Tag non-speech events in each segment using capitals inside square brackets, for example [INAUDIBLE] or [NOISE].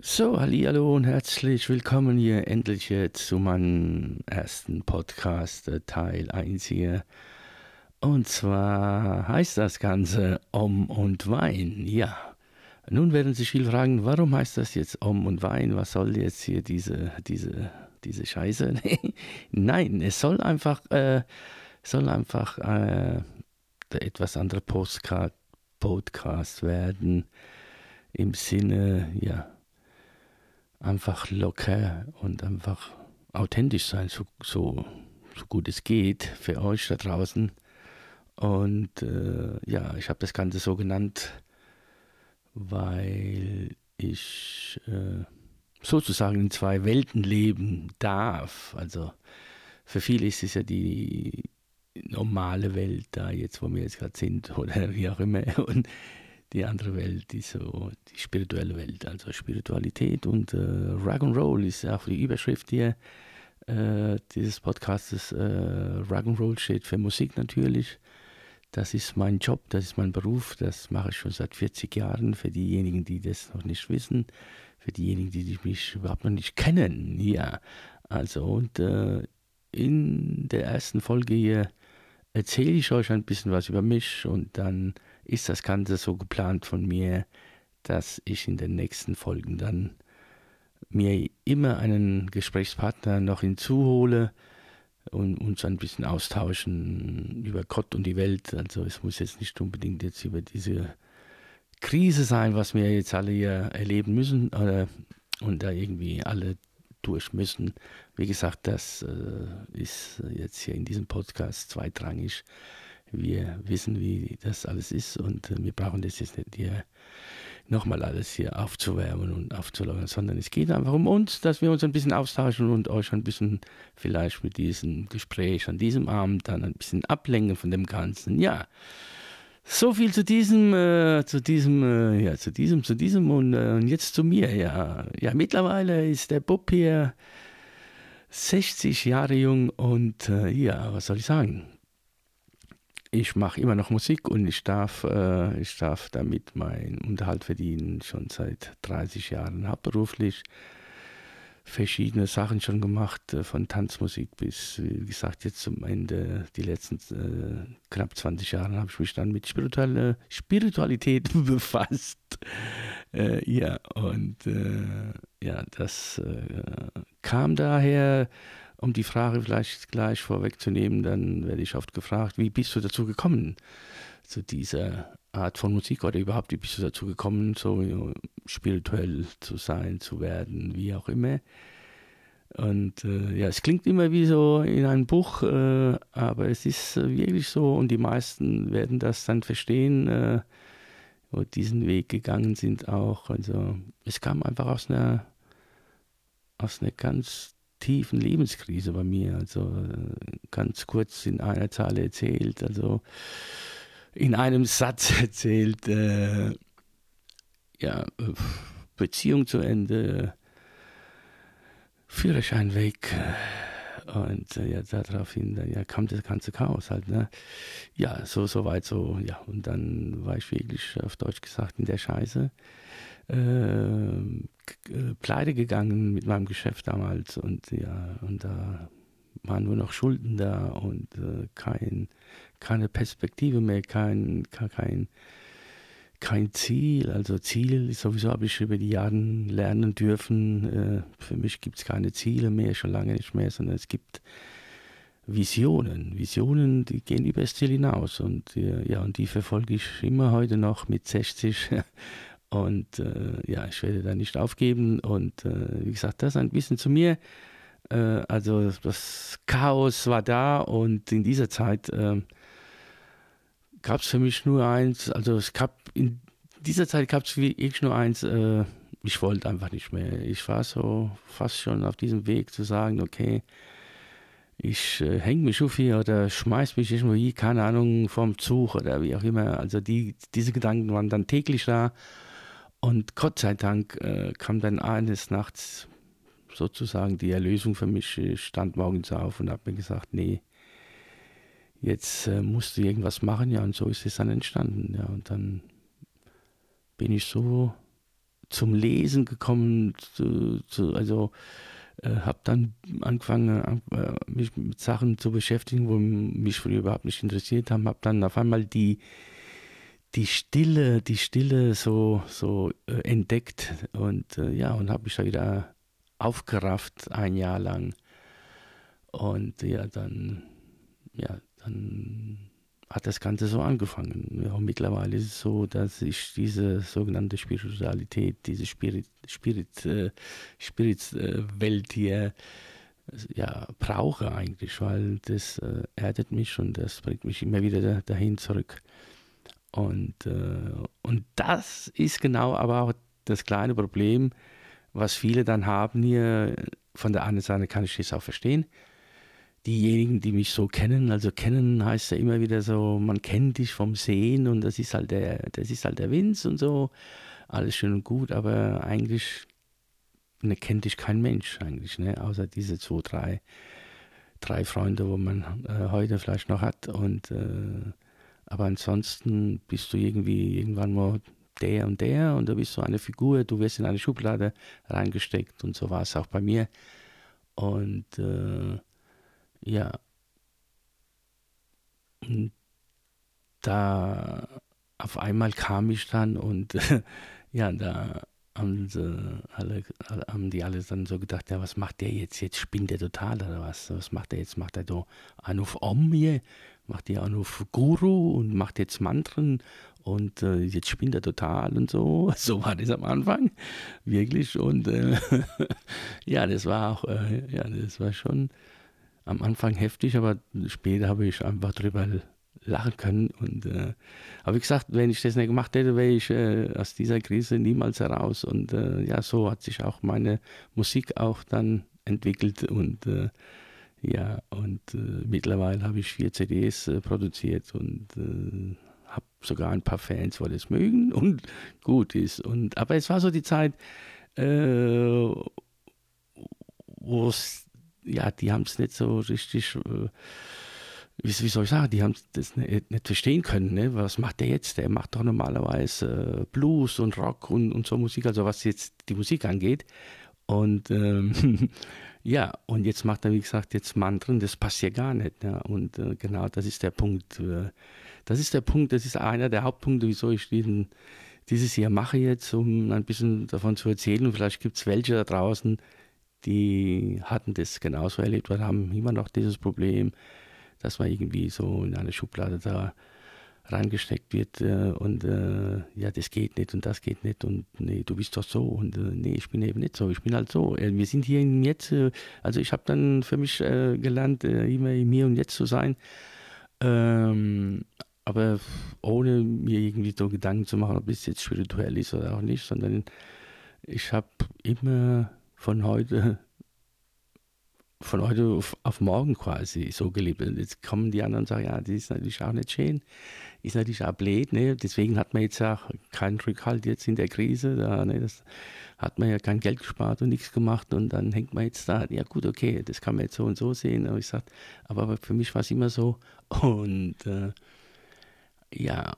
So, hallo und herzlich willkommen hier endlich zu meinem ersten Podcast, äh, Teil 1 hier. Und zwar heißt das Ganze Om und Wein. Ja, nun werden sich viele fragen, warum heißt das jetzt Om und Wein? Was soll jetzt hier diese, diese, diese Scheiße? [LAUGHS] Nein, es soll einfach, äh, soll einfach äh, der etwas andere Postcard, Podcast werden. Im Sinne, ja, einfach locker und einfach authentisch sein, so, so, so gut es geht für euch da draußen. Und äh, ja, ich habe das Ganze so genannt, weil ich äh, sozusagen in zwei Welten leben darf. Also für viele ist es ja die normale Welt da jetzt, wo wir jetzt gerade sind [LAUGHS] oder wie auch immer. Und die andere Welt, die so die spirituelle Welt, also Spiritualität und äh, Rock'n'Roll ist auch die Überschrift hier äh, dieses Podcastes. Äh, Rock'n'Roll steht für Musik natürlich. Das ist mein Job, das ist mein Beruf, das mache ich schon seit 40 Jahren. Für diejenigen, die das noch nicht wissen, für diejenigen, die mich überhaupt noch nicht kennen, ja. Also und äh, in der ersten Folge hier erzähle ich euch ein bisschen was über mich und dann ist das Ganze so geplant von mir, dass ich in den nächsten Folgen dann mir immer einen Gesprächspartner noch hinzuhole und uns ein bisschen austauschen über Gott und die Welt. Also es muss jetzt nicht unbedingt jetzt über diese Krise sein, was wir jetzt alle hier erleben müssen oder, und da irgendwie alle durch müssen. Wie gesagt, das äh, ist jetzt hier in diesem Podcast zweitrangig. Wir wissen, wie das alles ist und äh, wir brauchen das jetzt nicht hier nochmal alles hier aufzuwärmen und aufzulockern, sondern es geht einfach um uns, dass wir uns ein bisschen austauschen und euch ein bisschen vielleicht mit diesem Gespräch an diesem Abend dann ein bisschen ablenken von dem Ganzen. Ja, so viel zu diesem, äh, zu diesem, äh, ja, zu diesem, zu diesem und, äh, jetzt zu mir. Ja, ja, mittlerweile ist der Bub hier 60 Jahre jung und äh, ja, was soll ich sagen? Ich mache immer noch Musik und ich darf, äh, ich darf damit meinen Unterhalt verdienen, schon seit 30 Jahren hauptberuflich. Verschiedene Sachen schon gemacht, äh, von Tanzmusik bis, wie gesagt, jetzt zum Ende, die letzten äh, knapp 20 Jahre habe ich mich dann mit spirituelle, Spiritualität [LAUGHS] befasst. Äh, ja, und äh, ja, das äh, kam daher um die Frage vielleicht gleich vorwegzunehmen, dann werde ich oft gefragt, wie bist du dazu gekommen, zu dieser Art von Musik oder überhaupt, wie bist du dazu gekommen, so spirituell zu sein, zu werden, wie auch immer. Und äh, ja, es klingt immer wie so in einem Buch, äh, aber es ist äh, wirklich so und die meisten werden das dann verstehen, äh, wo diesen Weg gegangen sind auch. Also es kam einfach aus einer, aus einer ganz tiefen Lebenskrise bei mir. Also äh, ganz kurz in einer Zahl erzählt, also in einem Satz [LAUGHS] erzählt, äh, ja, Beziehung zu Ende, Führerschein weg. Und äh, ja, daraufhin dann, ja, kam das ganze Chaos halt. Ne? Ja, so, so weit, so, ja. Und dann war ich wirklich, auf Deutsch gesagt, in der Scheiße. Äh, äh, pleite gegangen mit meinem Geschäft damals und ja, und da waren nur noch Schulden da und äh, kein, keine Perspektive mehr, kein, kein, kein Ziel. Also Ziel, sowieso habe ich über die Jahre lernen dürfen. Äh, für mich gibt es keine Ziele mehr, schon lange nicht mehr, sondern es gibt Visionen. Visionen, die gehen über das Ziel hinaus. Und äh, ja, und die verfolge ich immer heute noch mit 60 [LAUGHS] Und äh, ja, ich werde da nicht aufgeben. Und äh, wie gesagt, das ein bisschen zu mir. Äh, also das Chaos war da und in dieser Zeit ähm, gab es für mich nur eins. Also es gab in dieser Zeit gab es wirklich nur eins. Äh, ich wollte einfach nicht mehr. Ich war so fast schon auf diesem Weg zu sagen, okay, ich äh, hänge mich auf hier oder schmeiß mich irgendwo hier, keine Ahnung, vom Zug oder wie auch immer. Also die, diese Gedanken waren dann täglich da. Und Gott sei Dank äh, kam dann eines Nachts sozusagen die Erlösung für mich. Ich stand morgens auf und habe mir gesagt, nee, jetzt äh, musst du irgendwas machen. Ja, und so ist es dann entstanden. Ja, und dann bin ich so zum Lesen gekommen, zu, zu, also äh, habe dann angefangen, äh, mich mit Sachen zu beschäftigen, wo mich früher überhaupt nicht interessiert haben. Habe dann auf einmal die, die Stille, die Stille so, so äh, entdeckt und äh, ja, und habe mich da wieder aufgerafft ein Jahr lang. Und ja, dann, ja, dann hat das Ganze so angefangen. Ja, mittlerweile ist es so, dass ich diese sogenannte Spiritualität, diese Spirit, Spirit, äh, Spirit äh, hier ja, brauche eigentlich, weil das äh, erdet mich und das bringt mich immer wieder da, dahin zurück. Und, äh, und das ist genau aber auch das kleine Problem, was viele dann haben hier. Von der anderen Seite kann ich das auch verstehen diejenigen, die mich so kennen, also kennen heißt ja immer wieder so, man kennt dich vom Sehen und das ist halt der, das ist halt der Vince und so, alles schön und gut, aber eigentlich ne, kennt dich kein Mensch eigentlich, ne, außer diese zwei, drei, drei Freunde, wo man äh, heute vielleicht noch hat und äh, aber ansonsten bist du irgendwie irgendwann mal der und der und du bist so eine Figur, du wirst in eine Schublade reingesteckt und so war es auch bei mir und äh, ja. Und da auf einmal kam ich dann und [LAUGHS] ja, da haben, sie alle, haben die alle dann so gedacht, ja, was macht der jetzt? Jetzt spinnt der total oder was? Was macht der jetzt? Macht er da einen auf Om hier? Macht der auf Guru und macht jetzt Mantren und äh, jetzt spinnt er total und so. [LAUGHS] So war das am Anfang, wirklich. Und äh, [LAUGHS] ja, das war auch, äh, ja, das war schon am Anfang heftig, aber später habe ich einfach drüber lachen können. Und äh, habe ich gesagt, wenn ich das nicht gemacht hätte, wäre ich äh, aus dieser Krise niemals heraus. Und äh, ja, so hat sich auch meine Musik auch dann entwickelt und äh, ja, und äh, mittlerweile habe ich vier CDs äh, produziert und habe sogar ein paar Fans, die das mögen [LAUGHS] und gut ist. Und aber es war so die Zeit, wo es ja, die haben es nicht so richtig, wie, wie, soll ich sagen, die haben das nicht, nicht, verstehen können. Ne? Was macht der jetzt? Der macht doch normalerweise äh, Blues und Rock und, und so Musik, also was jetzt die Musik angeht. Und ähm, [LAUGHS] ja, und jetzt macht er, wie gesagt, jetzt Mantren, das passt ja gar nicht. Ne? Und äh, genau, das ist der Punkt. Äh, das ist der Punkt, das ist einer der Hauptpunkte, wieso ich diesen, dieses hier mache jetzt, um ein bisschen davon zu erzählen. Und vielleicht gibt es welche da draußen, die hatten das genauso erlebt oder haben immer noch dieses Problem, dass man irgendwie so in eine Schublade da reingesteckt wird äh, und äh, ja, das geht nicht und das geht nicht und nee, du bist doch so und äh, nee, ich bin eben nicht so, ich bin halt so. Äh, wir sind hier im Jetzt, äh, also ich habe dann für mich äh, gelernt, immer im Hier und Jetzt zu sein, ähm, aber ohne mir irgendwie so Gedanken zu machen, ob es jetzt spirituell ist oder auch nicht, sondern ich habe immer von heute von heute auf, auf, morgen quasi so gelebt. Und jetzt kommen die anderen und sagen, ja, das ist natürlich auch nicht schön, ist natürlich auch blöd, ne? deswegen hat man jetzt auch keinen Rückhalt jetzt in der Krise, da, ne? das hat man ja kein Geld gespart und nichts gemacht und dann hängt man jetzt da, ja gut, okay, das kann man jetzt so und so sehen, aber ich sage, aber für mich war es immer so [LAUGHS] und äh, ja,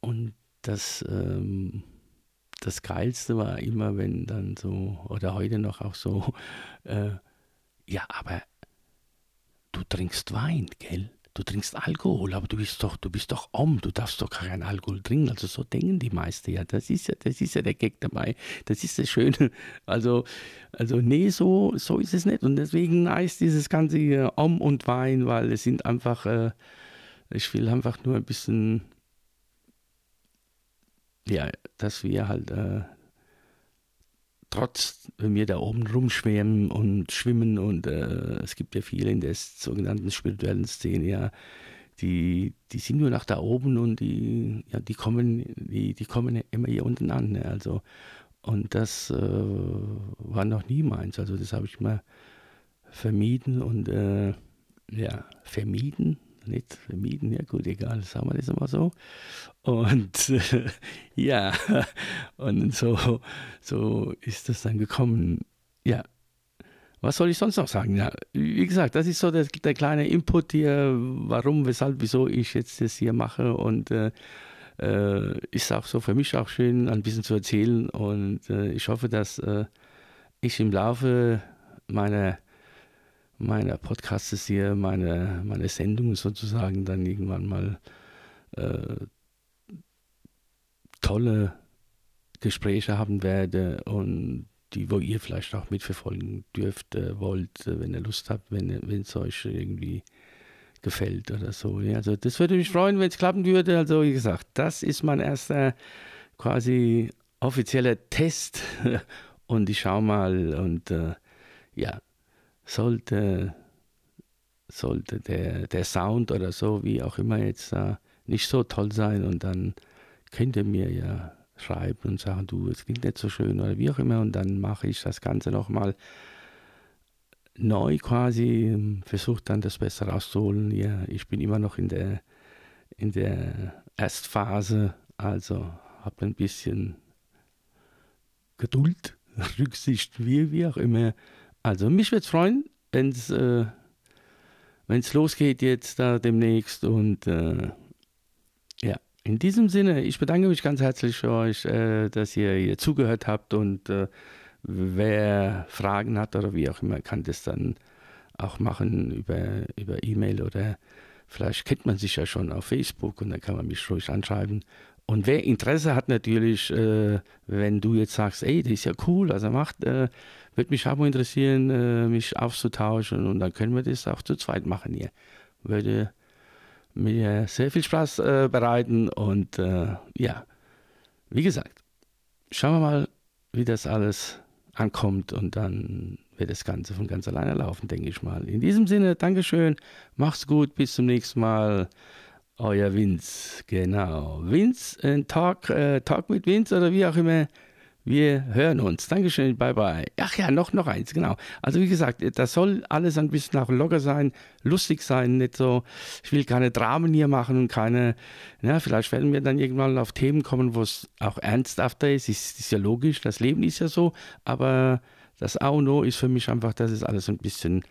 und das ähm, das Geilste war immer, wenn dann so, oder heute noch auch so, [LAUGHS] äh, ja, aber du trinkst Wein, gell? Du trinkst Alkohol, aber du bist doch, du bist doch om, du darfst doch keinen Alkohol trinken. Also so denken die meisten ja. Das ist ja, das ist ja der Gag dabei. Das ist das Schöne. [LAUGHS] Also, also nee, so, so ist es nicht. Und deswegen heißt dieses ganze hier Om und Wein, weil es sind einfach, äh, ich will einfach nur ein bisschen ja, dass wir halt äh, trotz, wenn wir da oben rumschwimmen und schwimmen und äh, es gibt ja viele in der sogenannten spirituellen Szene, ja, die, die sind nur nach da oben und die, ja, die kommen, die, die kommen immer hier unten an. Ne? Also, und das äh, war noch nie meins. Also das habe ich immer vermieden und äh, ja, vermieden, nicht vermieden, ja gut, egal, sagen wir das immer so. Und äh, [LAUGHS] ja, und so, so ist das dann gekommen. Ja, was soll ich sonst noch sagen? Ja, wie gesagt, das ist so der, der kleine Input hier, warum, weshalb, wieso ich jetzt das hier mache und äh, äh, ist auch so für mich auch schön, ein bisschen zu erzählen und äh, ich hoffe, dass äh, ich im Laufe meiner meiner Podcasts hier, meine, meine Sendungen sozusagen dann irgendwann mal äh, tolle Gespräche haben werde und die, wo ihr vielleicht auch mitverfolgen dürft, äh, wollt, äh, wenn ihr Lust habt, wenn es euch irgendwie gefällt oder so. Ja, also das würde mich freuen, wenn es klappen würde. Also wie gesagt, das ist mein erster quasi offizieller Test [LAUGHS] und ich schaue mal und äh, ja, sollte, sollte der, der Sound oder so, wie auch immer jetzt nicht so toll sein und dann könnt ihr mir ja schreiben und sagen, du, es klingt nicht so schön oder wie auch immer und dann mache ich das Ganze nochmal neu quasi, versuche dann das besser rauszuholen. Ja, ich bin immer noch in der, in der Erstphase, also habe ein bisschen Geduld, [LAUGHS] Rücksicht, wie, wie auch immer. Also mich würde es freuen, wenn es äh, losgeht jetzt da demnächst und äh, ja, in diesem Sinne, ich bedanke mich ganz herzlich für euch, äh, dass ihr hier zugehört habt und äh, wer Fragen hat oder wie auch immer, kann das dann auch machen über, über E-Mail oder vielleicht kennt man sich ja schon auf Facebook und dann kann man mich ruhig anschreiben. Und wer Interesse hat natürlich, äh, wenn du jetzt sagst, ey, das ist ja cool, was er macht, äh, würde mich auch mal interessieren, äh, mich auszutauschen und dann können wir das auch zu zweit machen hier. Würde mir sehr viel Spaß äh, bereiten und äh, ja, wie gesagt, schauen wir mal, wie das alles ankommt und dann wird das Ganze von ganz alleine laufen, denke ich mal. In diesem Sinne, Dankeschön, macht's gut, bis zum nächsten Mal. Euer Vince, genau. Vince, äh, Talk, äh, Talk mit Vince oder wie auch immer. Wir hören uns. Dankeschön, bye bye. Ach ja, noch, noch eins, genau. Also wie gesagt, das soll alles ein bisschen auch locker sein, lustig sein, nicht so, ich will keine Dramen hier machen und keine, ja, vielleicht werden wir dann irgendwann auf Themen kommen, wo es auch ernsthafter ist. ist. Ist ja logisch, das Leben ist ja so, aber das A und O ist für mich einfach, dass es alles ein bisschen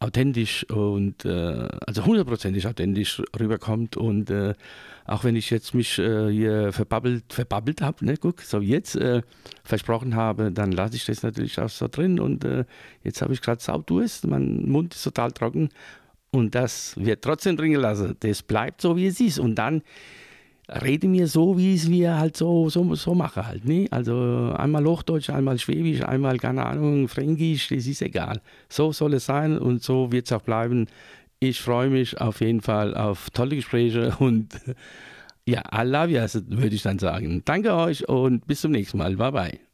authentisch und äh, also hundertprozentig authentisch rüberkommt und äh, auch wenn ich jetzt mich äh, hier verbabbelt, verbabbelt habe, ne, guck, so jetzt äh, versprochen habe, dann lasse ich das natürlich auch so drin und äh, jetzt habe ich gerade Saudurst, mein Mund ist total trocken und das wird trotzdem drin gelassen, das bleibt so wie es ist und dann rede mir so, wie es mir halt so, so, so mache halt. Ne? Also einmal Hochdeutsch, einmal Schwäbisch, einmal, keine Ahnung, Fränkisch, das ist egal. So soll es sein und so wird es auch bleiben. Ich freue mich auf jeden Fall auf tolle Gespräche und [LAUGHS] ja, I love you, würde ich dann sagen. Danke euch und bis zum nächsten Mal. Bye bye.